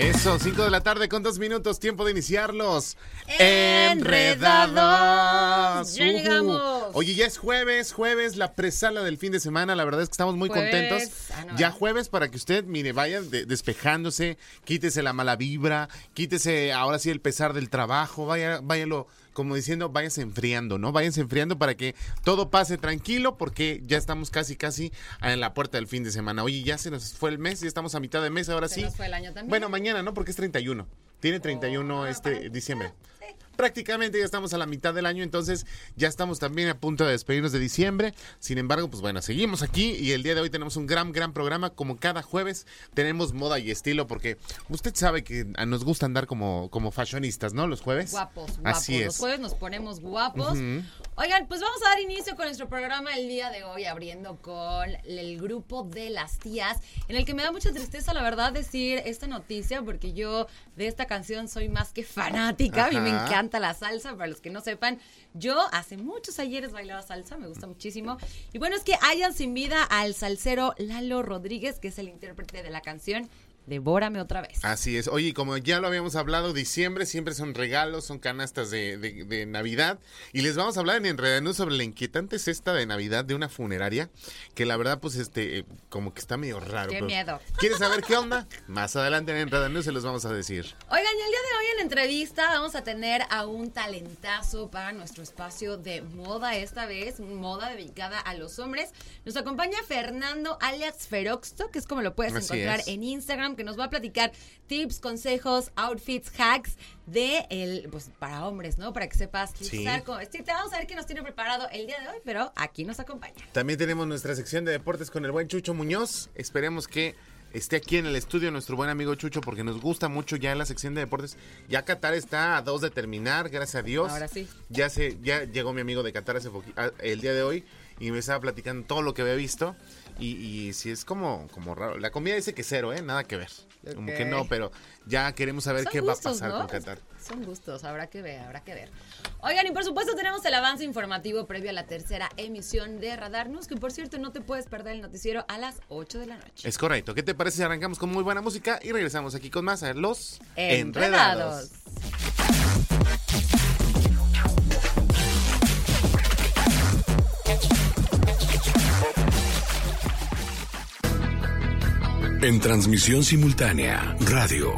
Eso, 5 de la tarde con dos minutos, tiempo de iniciarlos. Enredados. Ya llegamos. Oye, ya es jueves, jueves, la presala del fin de semana. La verdad es que estamos muy Jueves. contentos. Ah, no, ya jueves para que usted, mire, vaya de- despejándose, quítese la mala vibra, quítese ahora sí el pesar del trabajo, vaya, váyalo, como diciendo, váyase enfriando, ¿no? Váyanse enfriando para que todo pase tranquilo porque ya estamos casi, casi en la puerta del fin de semana. Oye, ya se nos fue el mes, ya estamos a mitad de mes, ahora Se sí. nos fue el año también. Bueno, mañana, ¿no? Porque es 31. Tiene 31 Ah, este diciembre. Prácticamente ya estamos a la mitad del año, entonces ya estamos también a punto de despedirnos de diciembre. Sin embargo, pues bueno, seguimos aquí y el día de hoy tenemos un gran, gran programa. Como cada jueves tenemos moda y estilo, porque usted sabe que nos gusta andar como, como fashionistas, ¿no? Los jueves. Guapos, guapos. Así Los es. jueves nos ponemos guapos. Oigan, pues vamos a dar inicio con nuestro programa el día de hoy, abriendo con el grupo de las tías, en el que me da mucha tristeza, la verdad, decir esta noticia, porque yo de esta canción soy más que fanática. A mí me Ajá. La salsa, para los que no sepan. Yo hace muchos ayeres bailaba salsa, me gusta muchísimo. Y bueno, es que hayan sin vida al salsero Lalo Rodríguez, que es el intérprete de la canción Devórame otra vez. Así es. Oye, como ya lo habíamos hablado, diciembre siempre son regalos, son canastas de, de- de Navidad. Y les vamos a hablar en Enredanú sobre la inquietante cesta de Navidad de una funeraria, que la verdad, pues, este, eh, como que está medio raro. Qué pero- miedo. ¿Quieres saber qué onda? Más adelante en Enredanú se los vamos a decir. Oigan, y el día de hoy en la entrevista vamos a tener a un talentazo para nuestro espacio de moda, esta vez moda dedicada a los hombres. Nos acompaña Fernando alias Feroxto, que es como lo puedes Así encontrar es. en Instagram, que nos va a platicar tips, consejos, outfits, hacks de el, pues para hombres, ¿no? Para que sepas Sí. usar, cómo vestirte. Vamos a ver qué nos tiene preparado el día de hoy, pero aquí nos acompaña. También tenemos nuestra sección de deportes con el buen Chucho Muñoz. Esperemos que esté aquí en el estudio nuestro buen amigo Chucho, porque nos gusta mucho ya la sección de deportes. Ya Qatar está a dos de terminar, gracias a Dios. Ahora sí. Ya se, ya llegó mi amigo de Qatar hace el día de hoy y me estaba platicando todo lo que había visto. Y, y sí es como, como raro. La comida dice que cero, ¿eh? Nada que ver. Como que no, pero ya queremos saber Son qué gustos, va a pasar ¿no? con Qatar. Son gustos, habrá que ver, habrá que ver. Oigan, y por supuesto tenemos el avance informativo previo a la tercera emisión de Radar News, que por cierto no te puedes perder el noticiero a las 8 de la noche. Es correcto. ¿Qué te parece si arrancamos con muy buena música y regresamos aquí con más a los Enredados. En transmisión simultánea, radio,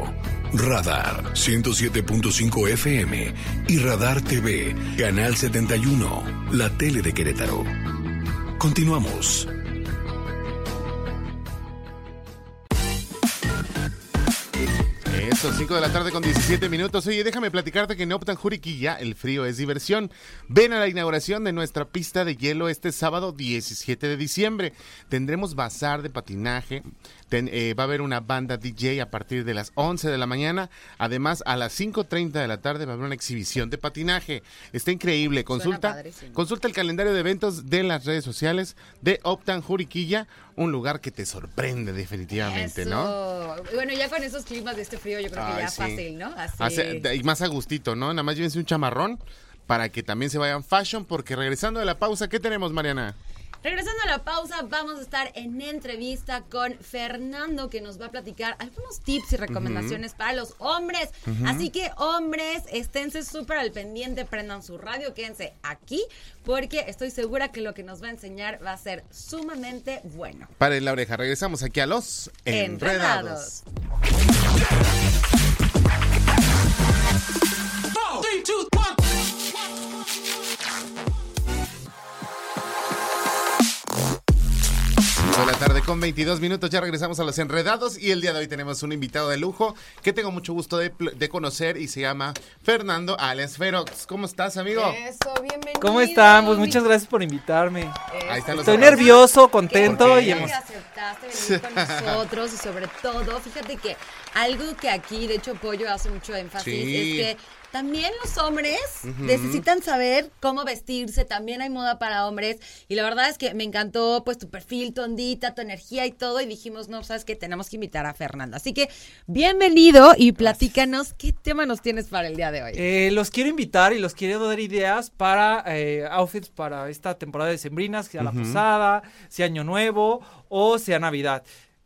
Radar 107.5 FM y Radar TV, Canal 71, la tele de Querétaro. Continuamos. Eso, 5 de la tarde con 17 minutos. Oye, déjame platicarte que en Optan Juriquilla el frío es diversión. Ven a la inauguración de nuestra pista de hielo este sábado 17 de diciembre. Tendremos bazar de patinaje. Ten- eh, va a haber una banda DJ a partir de las 11 de la mañana. Además, a las 5.30 de la tarde va a haber una exhibición de patinaje. Está increíble. Consulta, consulta el calendario de eventos de las redes sociales de Optan Juriquilla. Un lugar que te sorprende definitivamente, ¿no? Eso. Bueno, ya con esos climas de este frío yo creo que ya sí. fácil, ¿no? Así. Y más a gustito, ¿no? Nada más llévense un chamarrón para que también se vayan fashion, porque regresando de la pausa, ¿qué tenemos, Mariana? Regresando a la pausa, vamos a estar en entrevista con Fernando, que nos va a platicar algunos tips y recomendaciones para los hombres. Así que, hombres, esténse súper al pendiente, prendan su radio, quédense aquí, porque estoy segura que lo que nos va a enseñar va a ser sumamente bueno. Paren la oreja, regresamos aquí a los Enredados. Con 22 minutos, ya regresamos a los Enredados y el día de hoy tenemos un invitado de lujo que tengo mucho gusto de, conocer y se llama Fernando Alex Ferox. ¿Cómo estás, amigo? Eso, bienvenido. ¿Cómo están? Pues muchas gracias por invitarme. Ahí están los Estoy abrazos. nervioso, contento y emocionado. aceptaste venir con nosotros y sobre todo, fíjate que algo que aquí, de hecho, Pollo hace mucho énfasis, Sí. es que también los hombres necesitan saber cómo vestirse, también hay moda para hombres, y la verdad es que me encantó pues tu perfil, tu ondita, tu energía y todo, y dijimos, no, sabes que tenemos que invitar a Fernando. Así que, bienvenido y platícanos qué tema nos tienes para el día de hoy. Eh, los quiero invitar y los quiero dar ideas para eh, outfits para esta temporada de sembrinas, sea la posada, sea Año Nuevo o sea Navidad.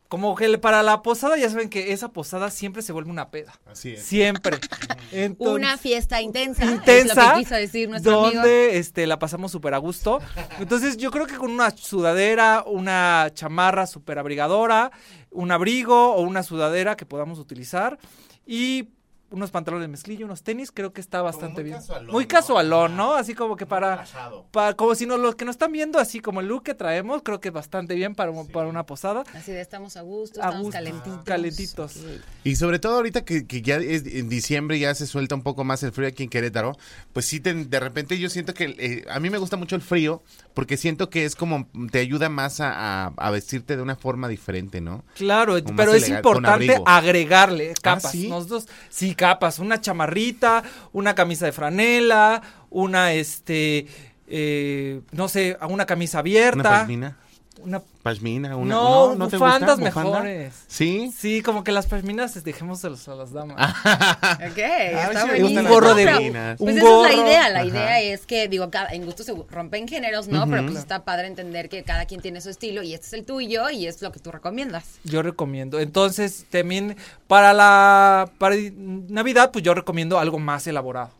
Como que para la posada ya saben que esa posada siempre se vuelve una peda. Así es. Siempre. Entonces, Una fiesta intensa, es intensa lo que quiso decir nuestro donde amigo. este la pasamos súper a gusto. Entonces yo creo que con una sudadera, una chamarra súper abrigadora, un abrigo o una sudadera que podamos utilizar y unos pantalones de mezclilla, unos tenis, creo que está bastante muy bien. casualón, muy casualón, ¿no? Así como que para, para como si no, los que nos están viendo así como el look que traemos, creo que es bastante bien para, para una posada. Así de estamos a gusto, A estamos gusto, calentitos. calentitos. Y sobre todo ahorita que, que ya es en diciembre ya se suelta un poco más el frío aquí en Querétaro, pues sí, te- de repente yo siento que eh, a mí me gusta mucho el frío porque siento que es como te ayuda más a, a- a vestirte de una forma diferente, ¿no? Claro, pero es elegante, importante agregarle capas. ¿Ah, sí? Nosotros, sí, capas. Una chamarrita, una camisa de franela, una, este, eh, no sé, una camisa Una abierta. pashmina. Una, Pashmina, una, no, ¿no te bufandas gusta? ¿Bufanda? mejores. ¿Sí? Sí, como que las pashminas dejemos a las damas. Ok, está buenísimo. las gorro de- pashminas. Pues un esa es la idea, la Ajá. idea es que, digo, cada, en gusto se rompen géneros, ¿no? Pero pues está padre entender que cada quien tiene su estilo y este es el tuyo y es lo que tú recomiendas. Yo recomiendo. Entonces, también para la para Navidad, pues yo recomiendo algo más elaborado.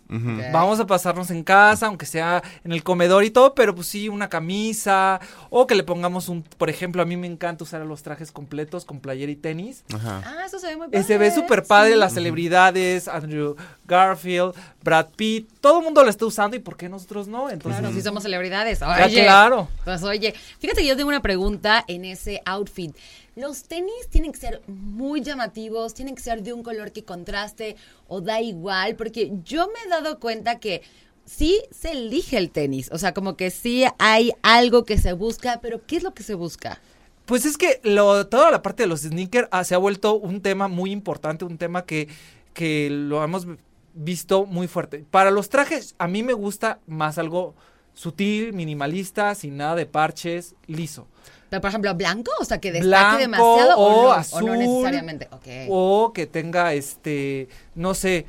Vamos a pasarnos en casa, aunque sea en el comedor y todo, pero pues sí, una camisa o que le pongamos un, por ejemplo, a mí me encanta usar los trajes completos con playera y tenis. Ajá. Ah, eso se ve muy padre. se ve súper padre sí. las celebridades, Andrew Garfield, Brad Pitt, todo el mundo lo está usando y ¿por qué nosotros no? Entonces, Claro, sí somos celebridades. Ah, Oye, claro. Pues oye, fíjate que yo tengo una pregunta en ese outfit. Los tenis tienen que ser muy llamativos, tienen que ser de un color que contraste o da igual, porque yo me he dado cuenta que sí se elige el tenis, o sea, como que sí hay algo que se busca, pero ¿qué es lo que se busca? Pues es que lo, toda la parte de los sneakers ah, se ha vuelto un tema muy importante, un tema que, que lo hemos visto muy fuerte. Para los trajes, a mí me gusta más algo sutil, minimalista, sin nada de parches, liso. Pero, por ejemplo, blanco, o sea, que destaque Blanco demasiado o, o no, azul. o no necesariamente. Ok. O que tenga este, no sé,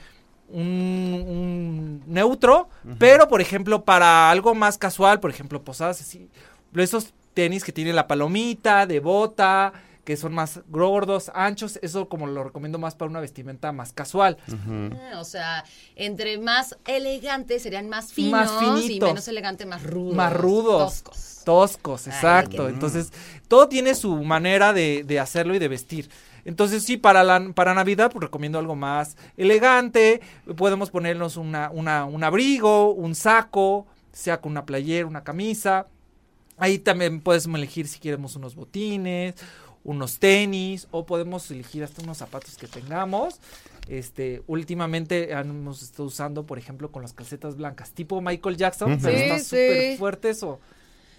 un, un neutro, pero por ejemplo, para algo más casual, por ejemplo, posadas así, esos tenis que tienen la palomita, de bota, que son más gordos, anchos, eso como lo recomiendo más para una vestimenta más casual. Ah, O sea, entre más elegantes serían más finos Más y finitos. menos elegantes más rudos. Más rudos. Toscos. Toscos, exacto. Entonces, todo tiene su manera de, de hacerlo y de vestir. Entonces, sí, para, la, para Navidad, pues recomiendo algo más elegante. Podemos ponernos una, una, un abrigo, un saco, sea con una playera, una camisa. Ahí también podemos elegir si queremos unos botines, unos tenis, o podemos elegir hasta unos zapatos que tengamos. Este, últimamente hemos estado usando, por ejemplo, con las calcetas blancas, tipo Michael Jackson, pero Sí, está sí. súper fuerte eso.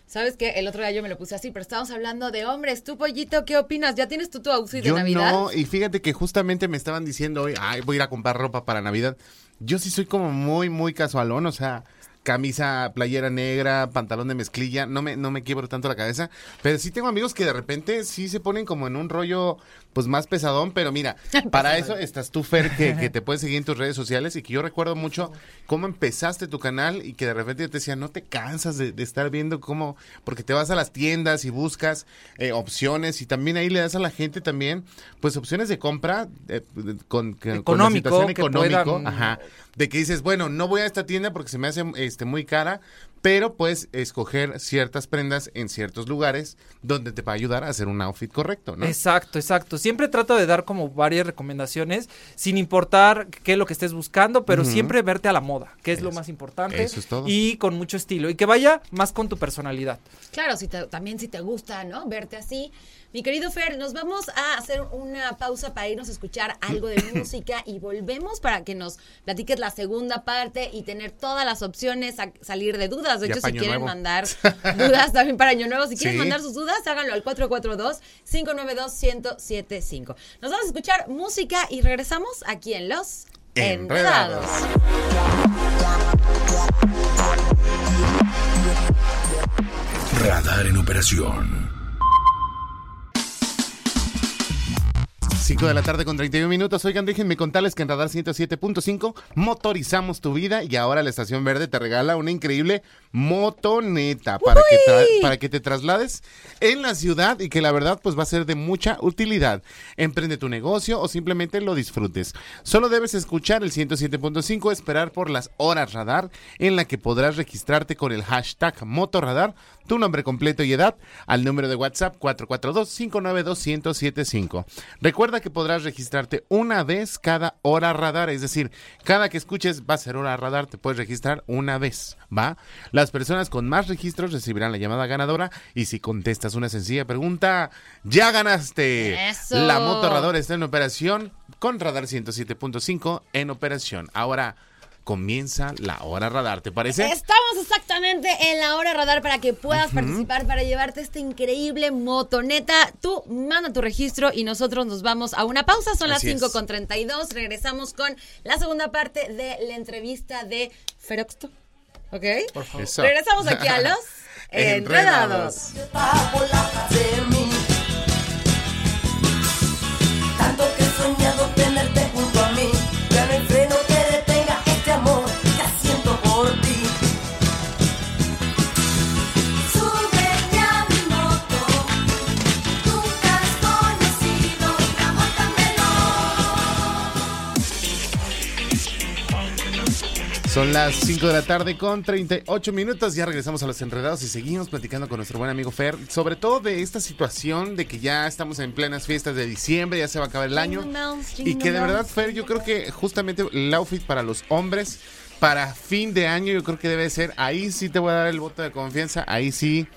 ¿Sabes qué? El otro día yo me lo puse así, pero estábamos hablando de hombres. Tú, Pollito, ¿qué opinas? ¿Ya tienes tú tu outfit de Navidad? no, y fíjate que justamente me estaban diciendo hoy, ay, voy a ir a comprar ropa para Navidad. Yo sí soy como muy, muy casualón, o sea, camisa, playera negra, pantalón de mezclilla, no me, no me quiebro tanto la cabeza, pero sí tengo amigos que de repente sí se ponen como en un rollo, pues más pesadón, pero mira, para eso estás tú, Fer, que, que te puedes seguir en tus redes sociales y que yo recuerdo mucho cómo empezaste tu canal y que de repente yo te decía, no te cansas de, de estar viendo cómo, porque te vas a las tiendas y buscas eh, opciones y también ahí le das a la gente también, pues opciones de compra eh, con, con- con la Económico, situación que económico, puedan- ajá, de que dices, bueno, no voy a esta tienda porque se me hace este muy cara, pero puedes escoger ciertas prendas en ciertos lugares donde te va a ayudar a hacer un outfit correcto, ¿no? Exacto, exacto. Siempre trato de dar como varias recomendaciones, sin importar qué es lo que estés buscando, pero siempre verte a la moda, que es lo más importante. Eso es todo. Y con mucho estilo. Y que vaya más con tu personalidad. Claro, si te- también si te gusta, ¿no? Verte así. Mi querido Fer, nos vamos a hacer una pausa para irnos a escuchar algo de música y volvemos para que nos platiques la segunda parte y tener todas las opciones, a salir de dudas. De hecho, si quieren nuevo. mandar dudas también para Año Nuevo, si quieren Sí. mandar sus dudas, háganlo al 442-592-1075. Nos vamos a escuchar música y regresamos aquí en Los Enredados. Enredados. Radar en operación. 5 de la tarde con 31 minutos. Oigan, déjenme contarles que en Radar 107.5 motorizamos tu vida y ahora la Estación Verde te regala una increíble motoneta para que, para que te traslades en la ciudad y que la verdad pues va a ser de mucha utilidad. Emprende tu negocio o simplemente lo disfrutes. Solo debes escuchar el 107.5, esperar por las horas radar en la que podrás registrarte con el hashtag motorradar, tu nombre completo y edad al número de WhatsApp 442-592-1075. Recuerda que podrás registrarte una vez cada hora radar, es decir, cada que escuches va a ser hora radar, te puedes registrar una vez, ¿va? Las personas con más registros recibirán la llamada ganadora y si contestas una sencilla pregunta, ya ganaste. Eso. La moto radar está en operación con Radar 107.5 en operación. Ahora comienza la hora radar, ¿te parece? Estamos exactamente en la hora radar para que puedas participar, para llevarte esta increíble motoneta. Tú manda tu registro y nosotros nos vamos a una pausa. Son las Así es. 5 con 32. Regresamos con la segunda parte de la entrevista de Feroxto. ¿Ok? Por favor. Eso. Regresamos aquí a los Enredados. Está Son las 5 de la tarde con 38 minutos. Ya regresamos a los enredados y seguimos platicando con nuestro buen amigo Fer. Sobre todo de esta situación de que ya estamos en plenas fiestas de diciembre, ya se va a acabar el año. Y que de verdad. Fer, yo creo que justamente el outfit para los hombres, para fin de año, yo creo que debe ser. Ahí sí te voy a dar el voto de confianza. Ahí sí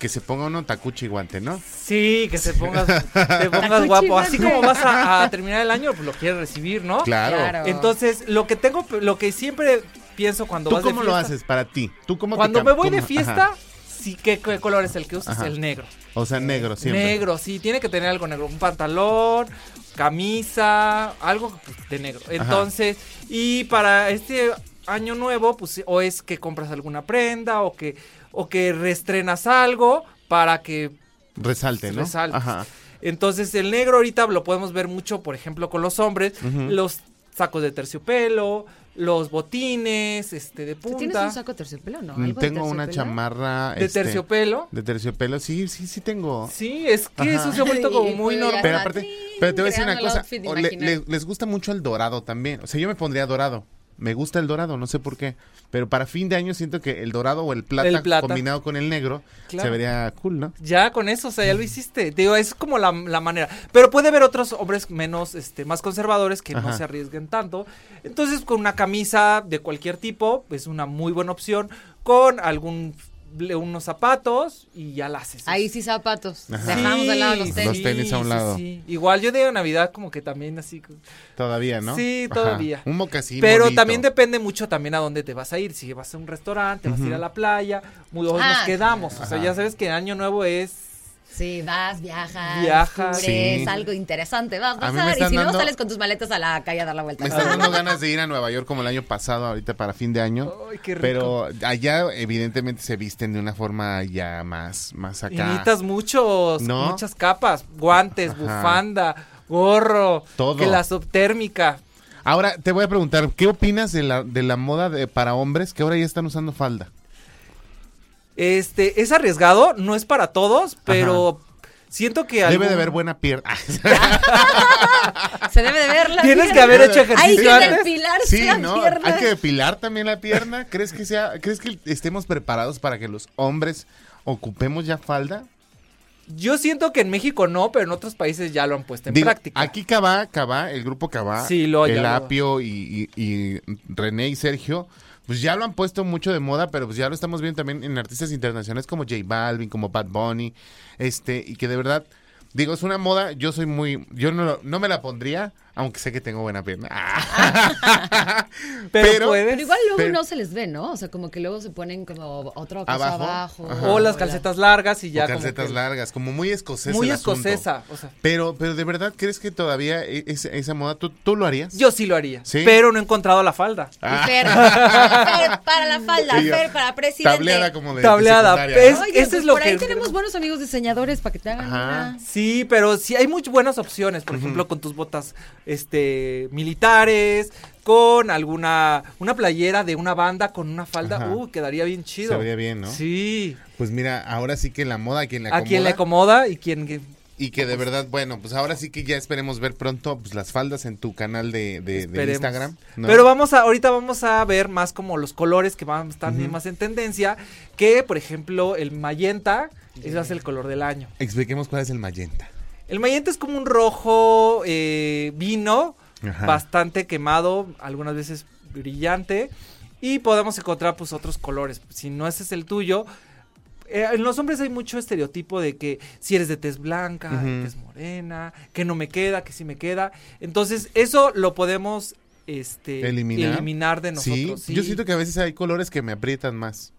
que se ponga uno tacuchi y guante, ¿no? Sí, que se pongas, te pongas Tacuchi guapo. Así como vas a, a terminar el año, pues lo quieres recibir, ¿no? Claro. Claro. Entonces, lo que tengo, lo que siempre pienso cuando ¿Tú vas de cómo lo fiesta- haces para ti? ¿Tú cómo te Cuando me voy de fiesta, Ajá. sí, ¿qué, qué color es el que usas? Ajá. El negro. O sea, negro siempre. Negro, sí, tiene que tener algo negro. Un pantalón, camisa, algo pues, de negro. Entonces, y para este año nuevo, pues o es que compras alguna prenda o que, o que reestrenas algo para que Resalte, ¿no? resalte. Ajá. Entonces el negro ahorita lo podemos ver mucho, por ejemplo, con los hombres, los sacos de terciopelo, los botines, este, de ¿Tú punta. tienes un saco de terciopelo no? Mm, ¿Algo de Tengo una chamarra. de este, terciopelo. De terciopelo, sí, sí, sí tengo. Sí, es que Ajá. eso se ha vuelto como muy normal. Pero aparte, pero te voy a decir una cosa. le- les gusta mucho el dorado también. O sea, yo me pondría dorado. Me gusta el dorado, no sé por qué. Pero para fin de año siento que el dorado o el plata, El plata. combinado con el negro Claro. se vería cool, ¿no? Ya con eso, o sea, ya lo hiciste. Digo, es como la, la manera. Pero puede haber otros hombres menos, este, más conservadores que no se arriesguen tanto. Entonces, con una camisa de cualquier tipo, es una muy buena opción. Con algún, unos zapatos y ya la haces. Ahí sí zapatos. Ajá. Dejamos de lado los tenis. Los tenis a un lado. sí. Igual yo de Navidad como que también así. Todavía, ¿no? Sí, Ajá. todavía. Un mocasín. Pero bonito. también depende mucho también a dónde te vas a ir. Si vas a un restaurante, vas a ir a la playa, muy, Ah, nos quedamos. O sea, Ajá. ya sabes que Año Nuevo es Sí, vas, viajas, Viajas. descubres Sí. algo interesante, vas a A mí me pasar. Y están si no, dando- sales con tus maletas a la calle a dar la vuelta. Me están dando ganas de ir a Nueva York como el año pasado, ahorita para fin de año. Ay, qué rico. Pero allá evidentemente se visten de una forma ya más, más Y acá. necesitas muchos, ¿No? muchas capas, guantes, Ajá. bufanda, gorro, Todo. que la subtérmica. Ahora te voy a preguntar, ¿qué opinas de la, de la moda de, para hombres que ahora ya están usando falda? Este, es arriesgado, no es para todos, pero siento que Debe algún- de haber buena pierna. Se debe de ver la Tienes que pierna. haber hecho Hay que ejercicio antes. depilarse sí, la ¿no? pierna. Hay que depilar también la pierna. ¿Crees que sea, crees que estemos preparados para que los hombres ocupemos ya falda? Yo siento que en México no, pero en otros países ya lo han puesto en Digo, práctica. Aquí Cabá, Cabá, el grupo Cabá, Sí, lo- el lo- Apio y, y- y René y Sergio, pues ya lo han puesto mucho de moda, pero pues ya lo estamos viendo también en artistas internacionales como J Balvin, como Bad Bunny, este, y que de verdad, digo, es una moda, yo soy muy, yo no, no me la pondría, Aunque sé que tengo buena pierna. Pero, puedes. Pero igual luego Pero- no se les ve, ¿no? O sea, como que luego se ponen como otro cosa Abajo. abajo. Ajá. O las la- calcetas largas y O ya. como calcetas que- largas, como muy escocesa. Muy el escocesa. O sea, Pero, pero de verdad, ¿crees que todavía e- esa, moda, ¿tú, tú lo harías? yo sí lo haría. ¿Sí? Pero no he encontrado la falda. Ah. Fer, Fer para la falda, Fer para presidente. Tableada como de Tableada, de pues, ¿no? Oye, Ese pues es lo por ahí tenemos buenos amigos diseñadores para que te hagan una. Sí, pero sí hay muy buenas opciones, por ejemplo, con tus botas este militares, con alguna una playera de una banda con una falda, Ajá. uh, quedaría bien chido. Bien, ¿no? Sí. Pues mira, ahora sí que la moda a quien le A acomoda. quien le acomoda y quien Y que de verdad, bueno, pues ahora sí que ya esperemos ver pronto pues, las faldas en tu canal de, de- de. Instagram. ¿no? Pero vamos a, ahorita vamos a ver más como los colores que van a estar más en tendencia, que por ejemplo el magenta, ese es el color del año. Expliquemos cuál es el magenta. El magenta es como un rojo eh, vino, Ajá. bastante quemado, algunas veces brillante, y podemos encontrar pues otros colores. Si no ese es el tuyo, eh, en los hombres hay mucho estereotipo de que si eres de tez blanca, de Ujú. tez morena, que no me queda, que sí me queda. Entonces eso lo podemos este, Eliminar. eliminar de nosotros. sí, sí. yo siento que a veces hay colores que me aprietan más.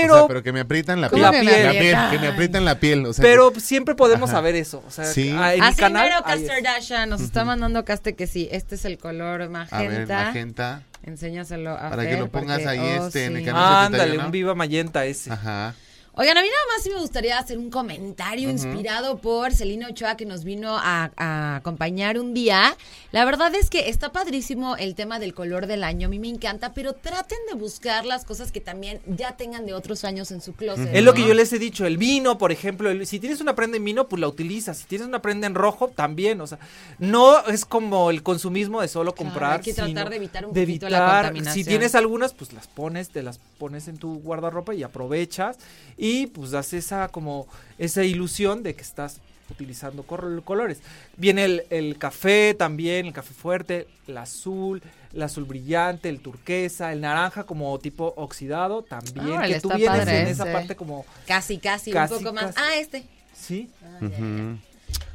Pero, o sea, pero que me aprietan la ¿Cómo piel. que me la piel, aprietan? que me aprietan la piel. O sea, pero siempre podemos Ajá. saber eso. O sea, Sí. ah, en Así canal mero. Caster Dasha nos está mandando Caste que sí, este es el color que- a magenta. ver, magenta. Enséñaselo a Para que lo pongas porque- ahí, oh, este, en el sí. canal. Ándale, 71. un viva magenta ese. Ajá. Oigan, a mí nada más sí me gustaría hacer un comentario inspirado por Celina Ochoa que nos vino a, a acompañar un día. La verdad es que está padrísimo el tema del color del año, a mí me encanta, pero traten de buscar las cosas que también ya tengan de otros años en su closet. Es lo que yo les he dicho, el vino, por ejemplo, el- si tienes una prenda en vino, pues la utilizas, si tienes una prenda en rojo, también, o sea, no es como el consumismo de solo Claro, comprar, hay que tratar sino de evitar un de poquito la evitar- contaminación. Si tienes algunas, pues las pones, te las pones en tu guardarropa y aprovechas y pues das esa como esa ilusión de que estás utilizando colores. Viene el, el café también, el café fuerte, el azul, el azul brillante, el turquesa, el naranja como tipo oxidado también, que tú vienes padre en esa ese. parte como Casi, casi, Casi, un poco más. casi. Ah, este. sí, Ujú.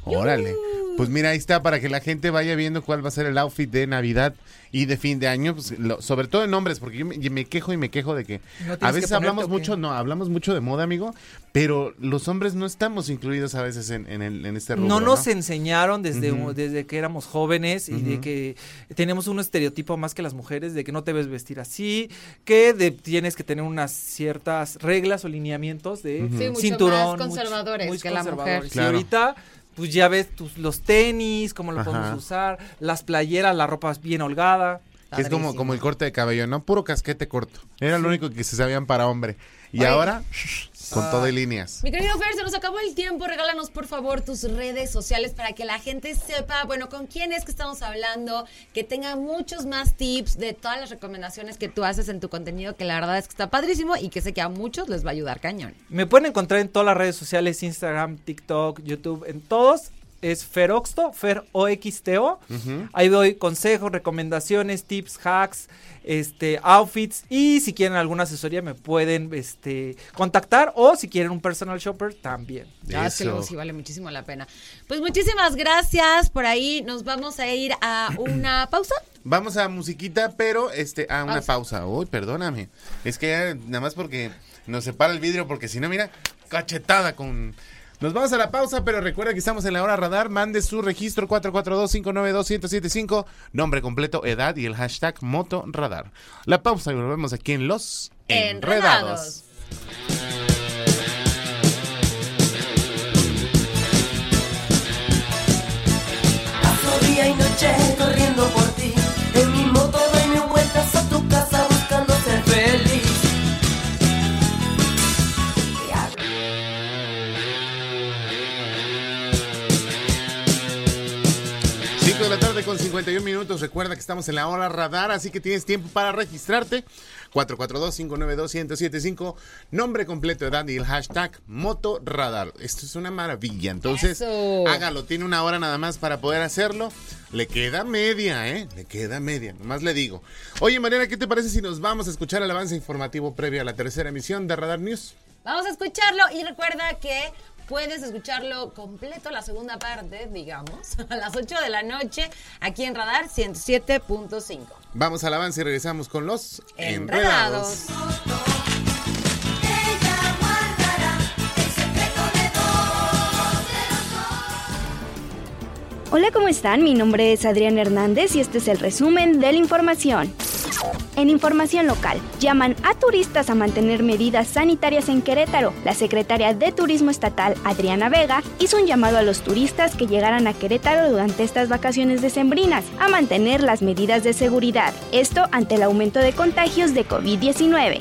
Órale. Pues mira, ahí está para que la gente vaya viendo cuál va a ser el outfit de Navidad y de fin de año, pues, lo- sobre todo en hombres, porque yo me, quejo y me quejo de que ¿No tienes a veces hablamos mucho, no, hablamos mucho de moda, amigo, pero los hombres no estamos incluidos a veces en, en, el- en este rubro, no ¿no? nos enseñaron desde, desde que éramos jóvenes y de que tenemos un estereotipo más que las mujeres de que no te debes vestir así, que de- tienes que tener unas ciertas reglas o lineamientos de Ujú. Sí, mucho cinturón. más mucho- conservadores muy que la mujer. conservadores. Claro. Y ahorita pues ya ves tus, los tenis, cómo lo Ajá. podemos usar, las playeras, la ropa bien holgada. Que es como, como el corte de cabello, ¿no? Puro casquete corto. Era lo único que se sabían para hombre. Y Oye. ahora, con Ah. todo de líneas. Mi querido Fer, se nos acabó el tiempo. Regálanos, por favor, tus redes sociales para que la gente sepa, bueno, con quién es que estamos hablando, que tenga muchos más tips de todas las recomendaciones que tú haces en tu contenido, que la verdad es que está padrísimo y que sé que a muchos les va a ayudar cañón. Me pueden encontrar en todas las redes sociales, Instagram, TikTok, YouTube, en todos. Es Feroxto, Fer OXTO. Ahí doy consejos, recomendaciones, tips, hacks, este, outfits. Y si quieren alguna asesoría me pueden este, contactar. O si quieren un personal shopper, también. Ya es que Eso. luego sí vale muchísimo la pena. Pues muchísimas gracias. Por ahí nos vamos a ir a una pausa. Vamos a musiquita, pero este, a una Pausa. pausa. Uy, perdóname. Es que ya, nada más porque nos separa el vidrio, porque si no, mira, cachetada con. Nos vamos a la pausa, pero recuerda que estamos en la hora radar. Mande su registro 442-592-1075, nombre completo, edad y el hashtag Moto Radar. La pausa y volvemos aquí en Los Enredados. Con 51 minutos. Recuerda que estamos en la hora radar, así que tienes tiempo para registrarte. 442-592-1075. Nombre completo, edad y el hashtag Motorradar. Esto es una maravilla. Entonces, Eso. hágalo. Tiene una hora nada más para poder hacerlo. Le queda media, ¿eh? Le queda media. Nomás le digo. Oye, Mariana, ¿qué te parece si nos vamos a escuchar el avance informativo previo a la tercera emisión de Radar News? Vamos a escucharlo y recuerda que puedes escucharlo completo, la segunda parte, digamos, a las 8 de la noche, aquí en Radar 107.5. Vamos al avance y regresamos con los Enredados. enredados. Hola, ¿cómo están? Mi nombre es Adrián Hernández y este es el resumen de la información. En información local, llaman a turistas a mantener medidas sanitarias en Querétaro. La secretaria de Turismo Estatal, Adriana Vega, hizo un llamado a los turistas que llegaran a Querétaro durante estas vacaciones decembrinas a mantener las medidas de seguridad. Esto ante el aumento de contagios de COVID-19.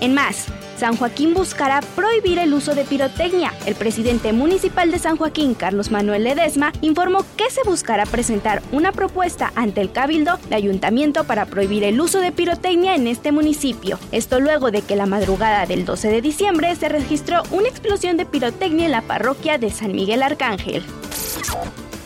En más, San Joaquín buscará prohibir el uso de pirotecnia. El presidente municipal de San Joaquín, Carlos Manuel Ledesma, informó que se buscará presentar una propuesta ante el Cabildo de Ayuntamiento para prohibir el uso de pirotecnia en este municipio. Esto luego de que la madrugada del 12 de diciembre se registró una explosión de pirotecnia en la parroquia de San Miguel Arcángel.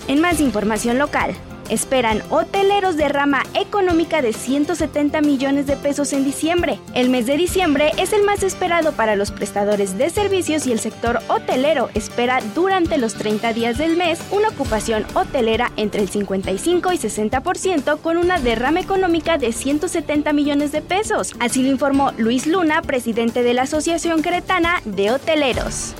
En más información local, esperan hoteleros de rama económica de 170 millones de pesos en diciembre. El mes de diciembre es el más esperado para los prestadores de servicios y el sector hotelero espera durante los 30 días del mes una ocupación hotelera entre el 55 y 60% con una derrama económica de 170 millones de pesos. Así lo informó Luis Luna, presidente de la Asociación Queretana de Hoteleros.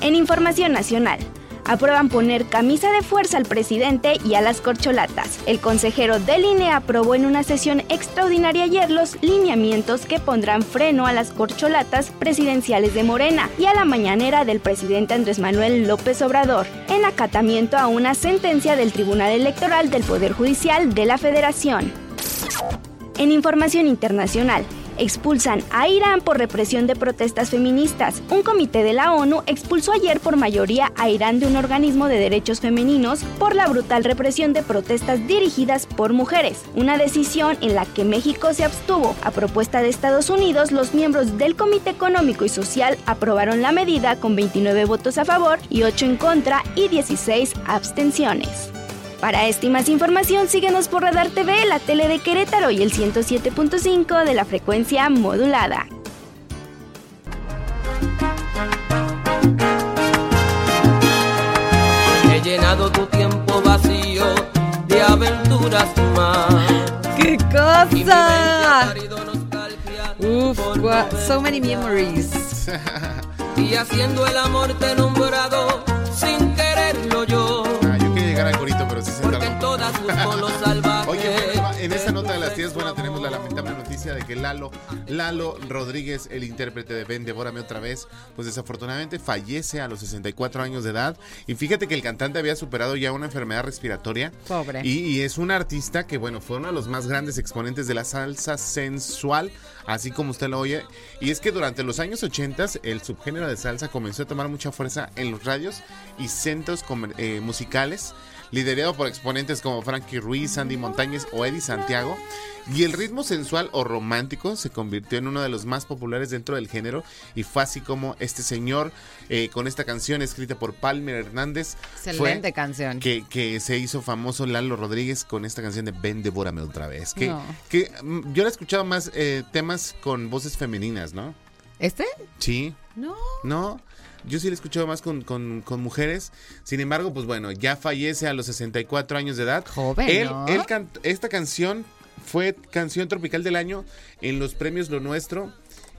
En información nacional. Aprueban poner camisa de fuerza al presidente y a las corcholatas. El consejero del INE aprobó en una sesión extraordinaria ayer los lineamientos que pondrán freno a las corcholatas presidenciales de Morena y a la mañanera del presidente Andrés Manuel López Obrador, en acatamiento a una sentencia del Tribunal Electoral del Poder Judicial de la Federación. En información internacional, expulsan a Irán por represión de protestas feministas. Un comité de la ONU expulsó ayer por mayoría a Irán de un organismo de derechos femeninos por la brutal represión de protestas dirigidas por mujeres, una decisión en la que México se abstuvo. A propuesta de Estados Unidos, los miembros del Comité Económico y Social aprobaron la medida con 29 votos a favor y 8 en contra y 16 abstenciones. Para esta y más información, síguenos por Radar TV, la tele de Querétaro y el 107.5 de la frecuencia modulada. He llenado tu tiempo vacío de aventuras más. ¡Qué cosa! Uf, so many memories. Y haciendo el amor te he nombrado sin noticia de que Lalo, Lalo Rodríguez, el intérprete de Ven, Devórame otra vez, pues desafortunadamente fallece a los 64 años de edad. Y fíjate que el cantante había superado ya una enfermedad respiratoria. Pobre. Y, y es un artista que, bueno, fue uno de los más grandes exponentes de la salsa sensual, así como usted lo oye. Y es que durante los años 80 el subgénero de salsa comenzó a tomar mucha fuerza en los radios y centros eh, musicales, liderado por exponentes como Frankie Ruiz, Sandy Montañez o Eddie Santiago. Y el ritmo sensual o romántico se convirtió en uno de los más populares dentro del género y fue así como este señor eh, con esta canción escrita por Palmer Hernández Excelente fue canción. que, que se hizo famoso Lalo Rodríguez con esta canción de Ven, devórame otra vez. Que, No. que mm, yo la he escuchado más eh, temas con voces femeninas, ¿no? ¿Este? Sí, No. no. Yo sí la he escuchado más con, con- con mujeres. Sin embargo, pues bueno, ya fallece a los 64 años de edad. Joven, Él, ¿no? él can- esta canción fue canción tropical del año en los premios Lo Nuestro.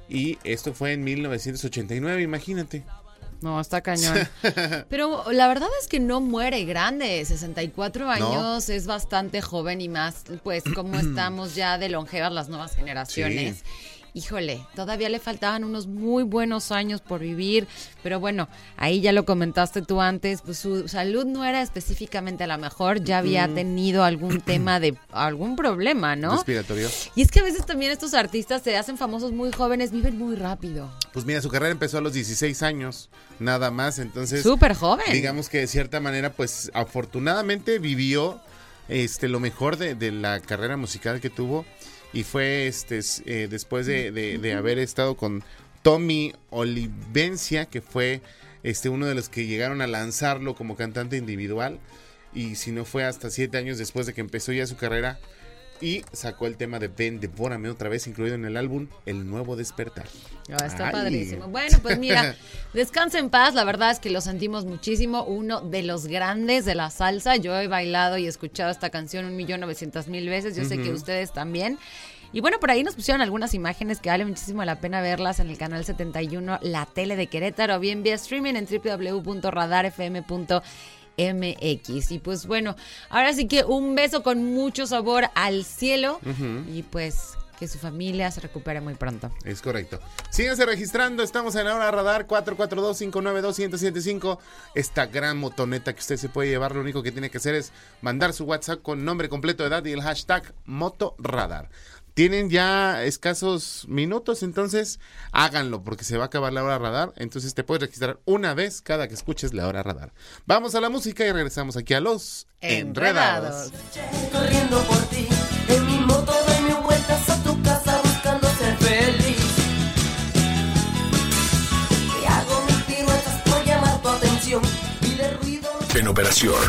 Y esto fue en 1989, imagínate. No, está cañón. Pero la verdad es que no muere grande. 64 años es bastante joven y más, pues, como estamos ya de longevas las nuevas generaciones. Híjole, todavía le faltaban unos muy buenos años por vivir, pero bueno, ahí ya lo comentaste tú antes, pues su salud no era específicamente la mejor, ya había tenido algún tema de algún problema, ¿no? Respiratorio. Y es que a veces también estos artistas se hacen famosos muy jóvenes, viven muy rápido. Pues mira, su carrera empezó a los 16 años, nada más. Entonces, Súper joven. digamos que de cierta manera, pues afortunadamente vivió este lo mejor de, de la carrera musical que tuvo. Y fue este eh, después de, de- de haber estado con Tommy Olivencia, que fue este uno de los que llegaron a lanzarlo como cantante individual. Y si no fue hasta siete años después de que empezó ya su carrera y sacó el tema de Ven, devórame otra vez, incluido en el álbum El Nuevo Despertar. Ah, está Ay. padrísimo. Bueno, pues mira, descansa en paz. La verdad es que lo sentimos muchísimo. Uno de los grandes de la salsa. Yo he bailado y escuchado esta canción un millón novecientos mil veces. Yo sé que ustedes también. Y bueno, por ahí nos pusieron algunas imágenes que vale muchísimo la pena verlas en el canal 71, la tele de Querétaro, o bien vía streaming en www.radarfm.mx. Y pues bueno, ahora sí que un beso con mucho sabor al cielo y pues que su familia se recupere muy pronto. Es correcto. Síganse registrando, estamos en la hora radar 442-592-1075. Esta gran motoneta que usted se puede llevar, lo único que tiene que hacer es mandar su WhatsApp con nombre completo de edad y el hashtag motorradar. Tienen ya escasos minutos, entonces háganlo porque se va a acabar la hora radar. Entonces te puedes registrar una vez cada que escuches la hora radar. Vamos a la música y regresamos aquí a los Enredados. corriendo por ti. En mi moto doy mil vueltas a tu casa buscando ser feliz. Y hago mis piruetas por llamar tu atención. Y de ruido no En operación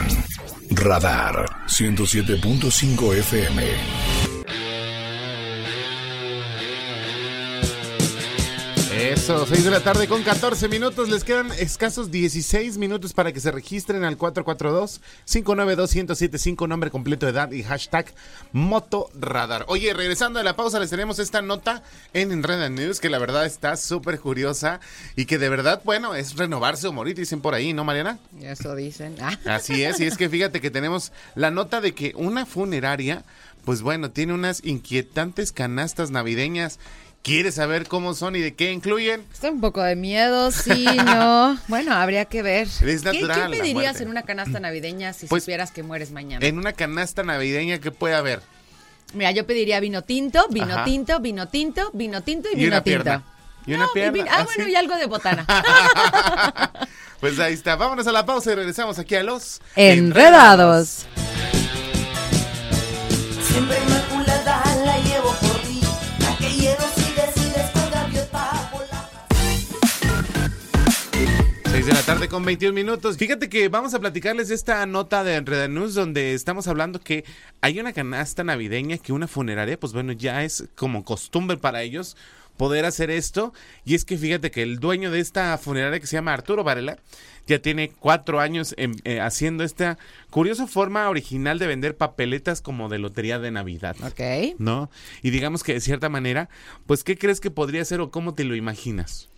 Radar 107.5 FM. Eso, 6 de la tarde con 14 minutos. Les quedan escasos 16 minutos para que se registren al 442-592-1075, nombre completo de edad y hashtag Motorradar. Oye, regresando de la pausa, les tenemos esta nota en Enreda News que la verdad está súper curiosa y que de verdad, bueno, es renovarse o morir, dicen por ahí, ¿no, Mariana? Eso dicen. Ah. Así es, y es que fíjate que tenemos la nota de que una funeraria, pues bueno, tiene unas inquietantes canastas navideñas. ¿Quieres saber cómo son y de qué incluyen? Está un poco de miedo, sí, no. Bueno, habría que ver. Es ¿Qué- natural ¿Qué, pedirías en una canasta navideña si Pues, supieras que mueres mañana? En una canasta navideña que puede haber. Mira, yo pediría vino tinto, vino Ajá. tinto, vino tinto, vino tinto y Y vino una tinto. pierna. Y una No, pierna. vino- ah, ¿Ah, bueno, y algo de botana. Pues ahí está. Vámonos a la pausa y regresamos aquí a los Enredados. Siempre 6 de la tarde con 21 minutos. Fíjate que vamos a platicarles de esta nota de Enreda News donde estamos hablando que hay una canasta navideña que una funeraria, pues bueno, ya es como costumbre para ellos poder hacer esto. Y es que fíjate que el dueño de esta funeraria que se llama Arturo Varela ya tiene cuatro años en- eh, haciendo esta curiosa forma original de vender papeletas como de lotería de Navidad. Ok. ¿No? Y digamos que de cierta manera, pues, ¿qué crees que podría ser o cómo te lo imaginas?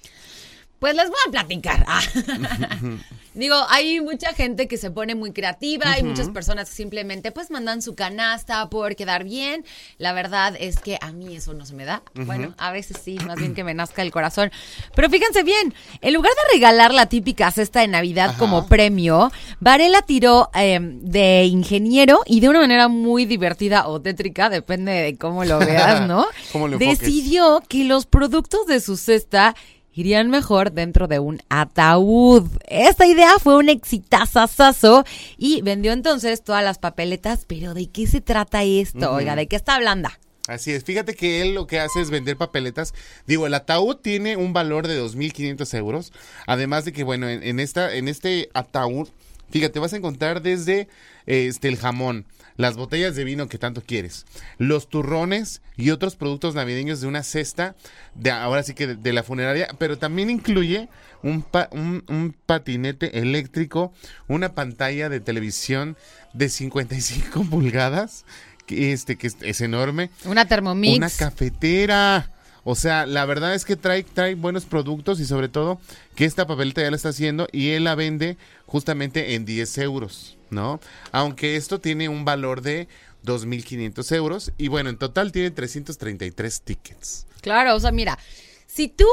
Pues les voy a platicar. Ah. Digo, hay mucha gente que se pone muy creativa, hay muchas personas que simplemente pues mandan su canasta por quedar bien. La verdad es que a mí eso no se me da. Bueno, a veces sí, más bien que me nazca el corazón. Pero fíjense bien, en lugar de regalar la típica cesta de Navidad Ajá. como premio, Varela tiró eh, de ingeniero y de una manera muy divertida o tétrica, depende de cómo lo veas, ¿no? Cómo lo enfoques. Decidió que los productos de su cesta irían mejor dentro de un ataúd. Esta idea fue un exitazazazo y vendió entonces todas las papeletas. Pero ¿de qué se trata esto? Oiga, ¿de qué está hablando? Así es, fíjate que él lo que hace es vender papeletas. Digo, el ataúd tiene un valor de 2.500 euros. Además de que, bueno, en, en esta, en este ataúd, fíjate, vas a encontrar desde este, el jamón, las botellas de vino que tanto quieres, los turrones y otros productos navideños de una cesta, de ahora sí que de, de la funeraria, pero también incluye un, pa- un, un patinete eléctrico, una pantalla de televisión de 55 pulgadas, que, este, que es- es enorme, Una Thermomix. una cafetera. O sea, la verdad es que trae, trae buenos productos y sobre todo que esta papeleta ya la está haciendo y él la vende justamente en 10 euros, ¿no? Aunque esto tiene un valor de 2.500 euros y bueno, en total tiene 333 tickets. Claro, o sea, mira, si tú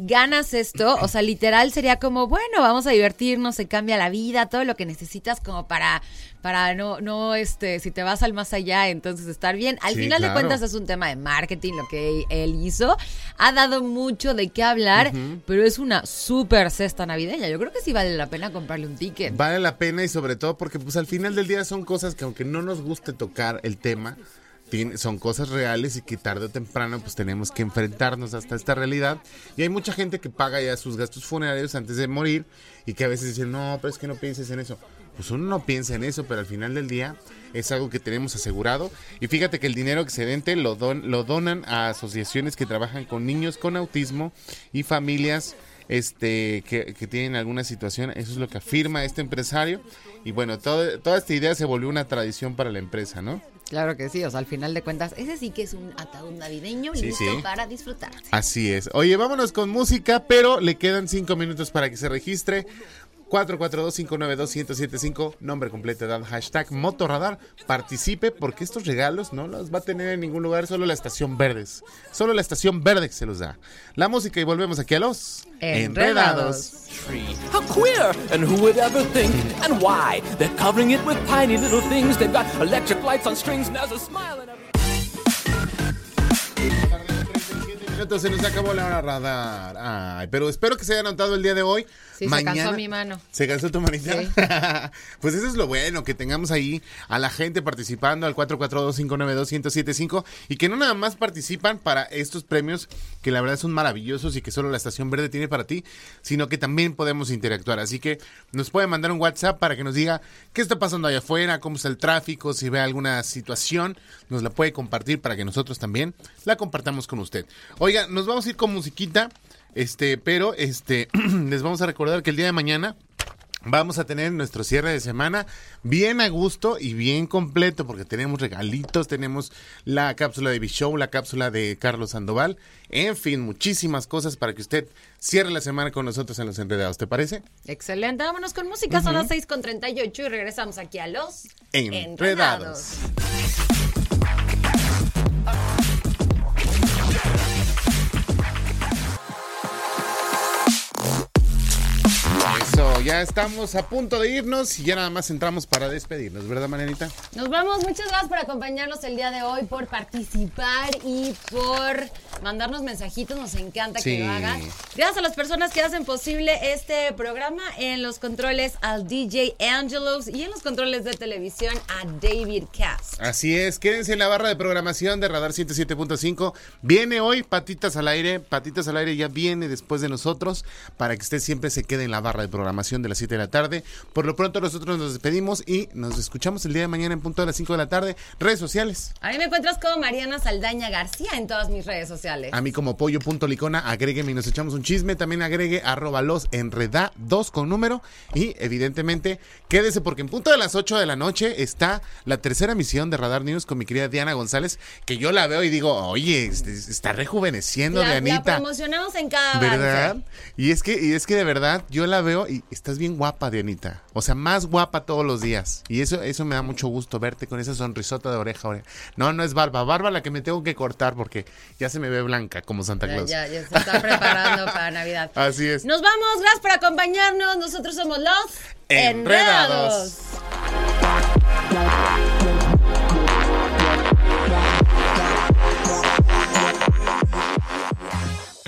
ganas esto, o sea, literal sería como, bueno, vamos a divertirnos, se cambia la vida, todo lo que necesitas como para, para no, no, este, si te vas al más allá, entonces estar bien. Al Sí, final claro. de cuentas es un tema de marketing lo que él hizo. Ha dado mucho de qué hablar, pero es una súper cesta navideña. Yo creo que sí vale la pena comprarle un ticket. Vale la pena y sobre todo porque pues al final del día son cosas que aunque no nos guste tocar el tema, son cosas reales y que tarde o temprano pues tenemos que enfrentarnos hasta esta realidad. Y hay mucha gente que paga ya sus gastos funerarios antes de morir y que a veces dicen, no, pero es que no pienses en eso. pues uno no piensa en eso, pero al final del día es algo que tenemos asegurado. Y fíjate que el dinero excedente lo, don- lo donan a asociaciones que trabajan con niños con autismo y familias este que, que tienen alguna situación. Eso es lo que afirma este empresario. Y bueno, toda esta idea se volvió una tradición para la empresa, ¿no? Claro que sí, o sea, al final de cuentas, ese sí que es un ataúd navideño Sí, listo sí. para disfrutar. Así es. Oye, vámonos con música, pero le quedan cinco minutos para que se registre. 442-592-1075, nombre completo, edad, hashtag Motorradar. Participe porque estos regalos no los va a tener en ningún lugar, solo la estación Verdes. Solo la estación Verde se los da. La música y volvemos aquí a los Enredados. How queer! And who would ever think? And why? They're covering it with tiny little things. They've got electric lights on strings, and there's a smile in every. Se nos acabó la hora radar. Ay, pero espero que se haya notado el día de hoy. Sí, se cansó mi mano. ¿Se cansó tu manita? Sí. pues eso es lo bueno, que tengamos ahí a la gente participando al 442-592-1075 y que no nada más participan para estos premios que la verdad son maravillosos y que solo la Estación Verde tiene para ti, sino que también podemos interactuar. Así que nos puede mandar un WhatsApp para que nos diga qué está pasando allá afuera, cómo está el tráfico, si ve alguna situación, nos la puede compartir para que nosotros también la compartamos con usted. Oiga, nos vamos a ir con musiquita. Este, pero este les vamos a recordar que el día de mañana vamos a tener nuestro cierre de semana bien a gusto y bien completo porque tenemos regalitos, tenemos la cápsula de B-Show, la cápsula de Carlos Sandoval, en fin, muchísimas cosas para que usted cierre la semana con nosotros en Los Enredados, ¿te parece? Excelente, vámonos con música, son las 6 con 38 y regresamos aquí a los Enredados. Ya estamos a punto de irnos y ya nada más entramos para despedirnos, ¿verdad, Marianita? Nos vamos, muchas gracias por acompañarnos el día de hoy, por participar y por mandarnos mensajitos, nos encanta Sí. que lo hagan. Gracias a las personas que hacen posible este programa, en los controles al DJ Angelos y en los controles de televisión a David Cass. Así es, quédense en la barra de programación de Radar 107.5. Viene hoy Patitas al Aire, Patitas al Aire ya viene después de nosotros para que usted siempre se quede en la barra de programación de las 7 de la tarde. Por lo pronto nosotros nos despedimos y nos escuchamos el día de mañana en punto de las 5 de la tarde. Redes sociales. A mí me encuentras como Mariana Saldaña García en todas mis redes sociales. A mí como pollo.licona, agrégueme y nos echamos un chisme. También agregue arroba los enredados con número. Y evidentemente, quédese porque en punto de las 8 de la noche está la tercera emisión de Radar News con mi querida Diana González, que yo la veo y digo, oye, está rejuveneciendo, la, la Dianita. promocionamos en cada avance. ¿Verdad? Y es que y es que de verdad yo la veo y estás bien guapa, Dianita. O sea, más guapa todos los días. Y eso eso me da mucho gusto verte con esa sonrisota de oreja oreja. No, no es barba, barba la que me tengo que cortar porque ya se me ve blanca como Santa Claus. ya, ya se está preparando para Navidad. Así es. Nos vamos, gracias por acompañarnos. Nosotros somos los Enredados.